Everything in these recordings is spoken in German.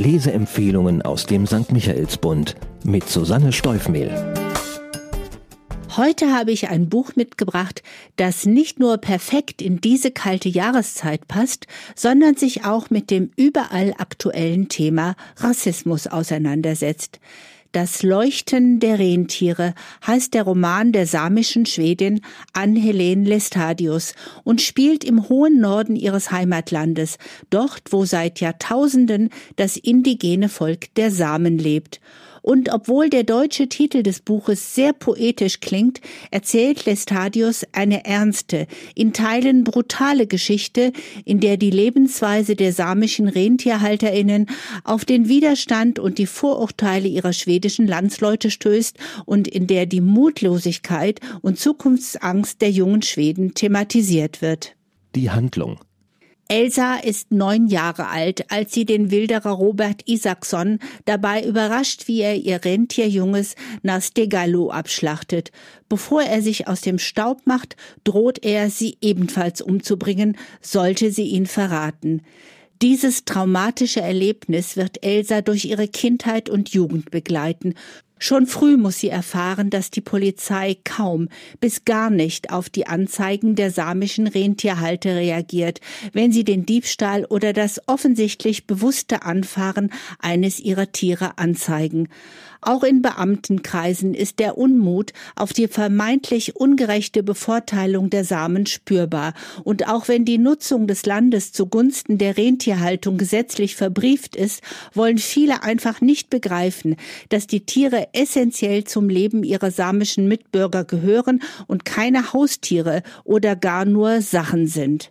Leseempfehlungen aus dem St. Michaelsbund mit Susanne Steufmehl. Heute habe ich ein Buch mitgebracht, das nicht nur perfekt in diese kalte Jahreszeit passt, sondern sich auch mit dem überall aktuellen Thema Rassismus auseinandersetzt. Das Leuchten der Rentiere heißt der Roman der samischen Schwedin Ann-Helene Lestadius und spielt im hohen Norden ihres Heimatlandes, dort wo seit Jahrtausenden das indigene Volk der Samen lebt und obwohl der deutsche Titel des Buches sehr poetisch klingt, erzählt Lestadius eine ernste, in Teilen brutale Geschichte, in der die Lebensweise der samischen Rentierhalterinnen auf den Widerstand und die Vorurteile ihrer schwedischen Landsleute stößt und in der die Mutlosigkeit und Zukunftsangst der jungen Schweden thematisiert wird. Die Handlung Elsa ist neun Jahre alt, als sie den Wilderer Robert Isaacson dabei überrascht, wie er ihr Rentierjunges Nastegalo abschlachtet. Bevor er sich aus dem Staub macht, droht er, sie ebenfalls umzubringen, sollte sie ihn verraten. Dieses traumatische Erlebnis wird Elsa durch ihre Kindheit und Jugend begleiten. Schon früh muss sie erfahren, dass die Polizei kaum bis gar nicht auf die Anzeigen der samischen Rentierhalter reagiert, wenn sie den Diebstahl oder das offensichtlich bewusste Anfahren eines ihrer Tiere anzeigen. Auch in Beamtenkreisen ist der Unmut auf die vermeintlich ungerechte Bevorteilung der Samen spürbar. Und auch wenn die Nutzung des Landes zugunsten der Rentierhaltung gesetzlich verbrieft ist, wollen viele einfach nicht begreifen, dass die Tiere essentiell zum Leben ihrer samischen Mitbürger gehören und keine Haustiere oder gar nur Sachen sind.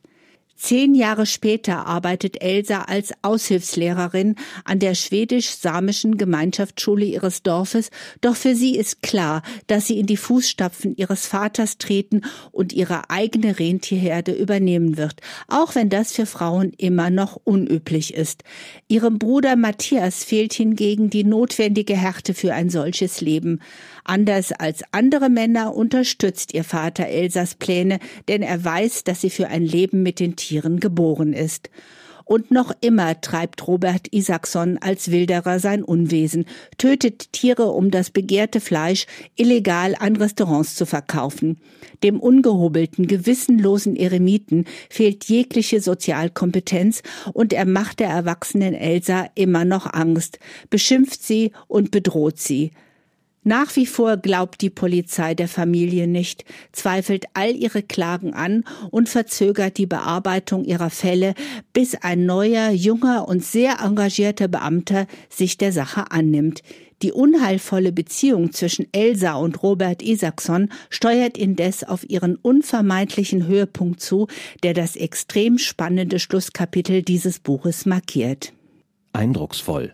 Zehn Jahre später arbeitet Elsa als Aushilfslehrerin an der schwedisch-samischen Gemeinschaftsschule ihres Dorfes, doch für sie ist klar, dass sie in die Fußstapfen ihres Vaters treten und ihre eigene Rentierherde übernehmen wird, auch wenn das für Frauen immer noch unüblich ist. Ihrem Bruder Matthias fehlt hingegen die notwendige Härte für ein solches Leben. Anders als andere Männer unterstützt ihr Vater Elsas Pläne, denn er weiß, dass sie für ein Leben mit den Tieren geboren ist. Und noch immer treibt Robert Isaacson als Wilderer sein Unwesen, tötet Tiere, um das begehrte Fleisch illegal an Restaurants zu verkaufen. Dem ungehobelten, gewissenlosen Eremiten fehlt jegliche Sozialkompetenz und er macht der erwachsenen Elsa immer noch Angst, beschimpft sie und bedroht sie. Nach wie vor glaubt die Polizei der Familie nicht, zweifelt all ihre Klagen an und verzögert die Bearbeitung ihrer Fälle, bis ein neuer, junger und sehr engagierter Beamter sich der Sache annimmt. Die unheilvolle Beziehung zwischen Elsa und Robert Isaacson steuert indes auf ihren unvermeidlichen Höhepunkt zu, der das extrem spannende Schlusskapitel dieses Buches markiert. Eindrucksvoll.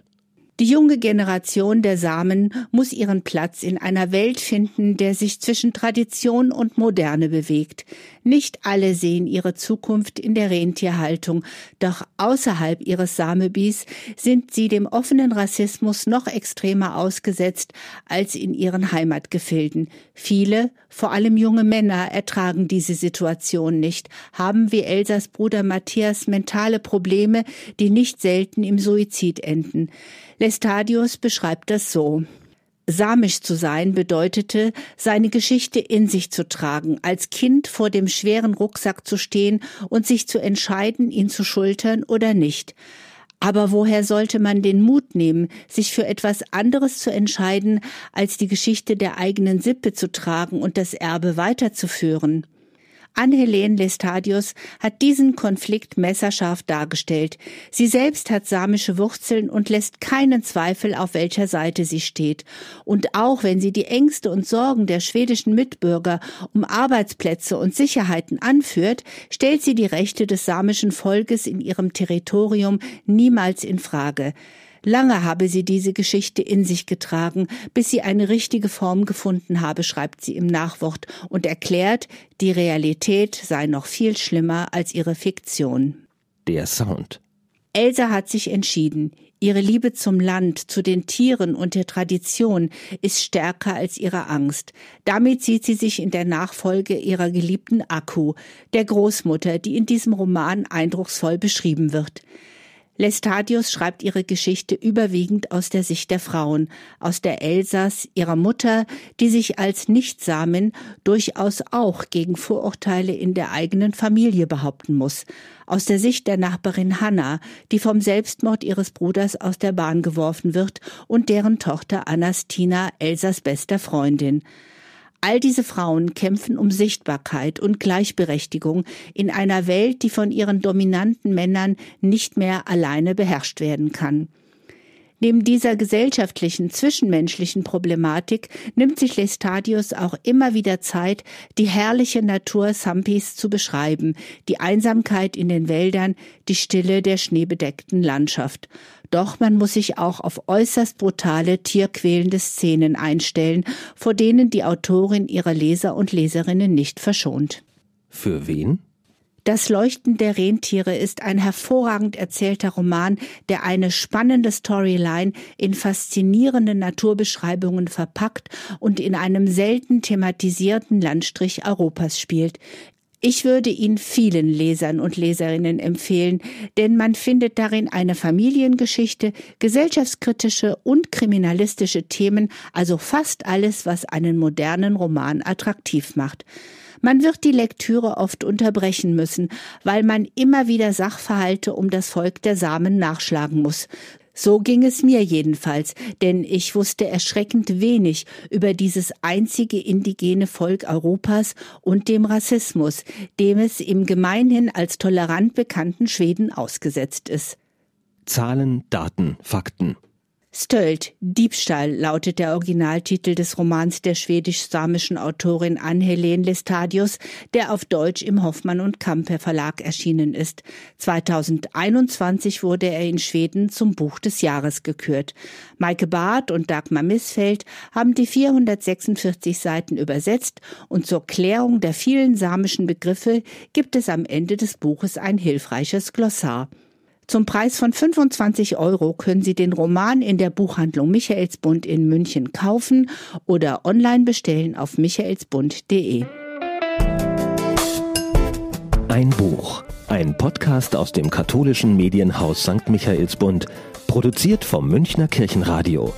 Die junge Generation der Samen muss ihren Platz in einer Welt finden, der sich zwischen Tradition und Moderne bewegt. Nicht alle sehen ihre Zukunft in der Rentierhaltung, doch außerhalb ihres Samebis sind sie dem offenen Rassismus noch extremer ausgesetzt als in ihren Heimatgefilden. Viele, vor allem junge Männer, ertragen diese Situation nicht, haben wie Elsas Bruder Matthias mentale Probleme, die nicht selten im Suizid enden. Lestadius beschreibt das so. Samisch zu sein bedeutete, seine Geschichte in sich zu tragen, als Kind vor dem schweren Rucksack zu stehen und sich zu entscheiden, ihn zu schultern oder nicht. Aber woher sollte man den Mut nehmen, sich für etwas anderes zu entscheiden, als die Geschichte der eigenen Sippe zu tragen und das Erbe weiterzuführen? Ann-Helene Lestadius hat diesen Konflikt messerscharf dargestellt. Sie selbst hat samische Wurzeln und lässt keinen Zweifel, auf welcher Seite sie steht. Und auch wenn sie die Ängste und Sorgen der schwedischen Mitbürger um Arbeitsplätze und Sicherheiten anführt, stellt sie die Rechte des samischen Volkes in ihrem Territorium niemals in Frage. Lange habe sie diese Geschichte in sich getragen, bis sie eine richtige Form gefunden habe, schreibt sie im Nachwort und erklärt, die Realität sei noch viel schlimmer als ihre Fiktion. Der Sound. Elsa hat sich entschieden. Ihre Liebe zum Land, zu den Tieren und der Tradition ist stärker als ihre Angst. Damit sieht sie sich in der Nachfolge ihrer geliebten Akku, der Großmutter, die in diesem Roman eindrucksvoll beschrieben wird. Lestadius schreibt ihre Geschichte überwiegend aus der Sicht der Frauen, aus der Elsass, ihrer Mutter, die sich als Nichtsamen durchaus auch gegen Vorurteile in der eigenen Familie behaupten muss, aus der Sicht der Nachbarin Hanna, die vom Selbstmord ihres Bruders aus der Bahn geworfen wird und deren Tochter Anastina Elsas bester Freundin. All diese Frauen kämpfen um Sichtbarkeit und Gleichberechtigung in einer Welt, die von ihren dominanten Männern nicht mehr alleine beherrscht werden kann. Neben dieser gesellschaftlichen, zwischenmenschlichen Problematik nimmt sich Lestadius auch immer wieder Zeit, die herrliche Natur Sampis zu beschreiben, die Einsamkeit in den Wäldern, die Stille der schneebedeckten Landschaft. Doch man muss sich auch auf äußerst brutale, tierquälende Szenen einstellen, vor denen die Autorin ihre Leser und Leserinnen nicht verschont. Für wen? Das Leuchten der Rentiere ist ein hervorragend erzählter Roman, der eine spannende Storyline in faszinierende Naturbeschreibungen verpackt und in einem selten thematisierten Landstrich Europas spielt. Ich würde ihn vielen Lesern und Leserinnen empfehlen, denn man findet darin eine Familiengeschichte, gesellschaftskritische und kriminalistische Themen, also fast alles, was einen modernen Roman attraktiv macht. Man wird die Lektüre oft unterbrechen müssen, weil man immer wieder Sachverhalte um das Volk der Samen nachschlagen muss. So ging es mir jedenfalls, denn ich wusste erschreckend wenig über dieses einzige indigene Volk Europas und dem Rassismus, dem es im gemeinhin als tolerant bekannten Schweden ausgesetzt ist. Zahlen, Daten, Fakten. Stöld, Diebstahl lautet der Originaltitel des Romans der schwedisch-samischen Autorin Ann-Helene Lestadius, der auf Deutsch im Hoffmann und Kamper Verlag erschienen ist. 2021 wurde er in Schweden zum Buch des Jahres gekürt. Maike Barth und Dagmar Missfeld haben die 446 Seiten übersetzt und zur Klärung der vielen samischen Begriffe gibt es am Ende des Buches ein hilfreiches Glossar. Zum Preis von 25 Euro können Sie den Roman in der Buchhandlung Michaelsbund in München kaufen oder online bestellen auf michaelsbund.de. Ein Buch, ein Podcast aus dem katholischen Medienhaus St. Michaelsbund, produziert vom Münchner Kirchenradio.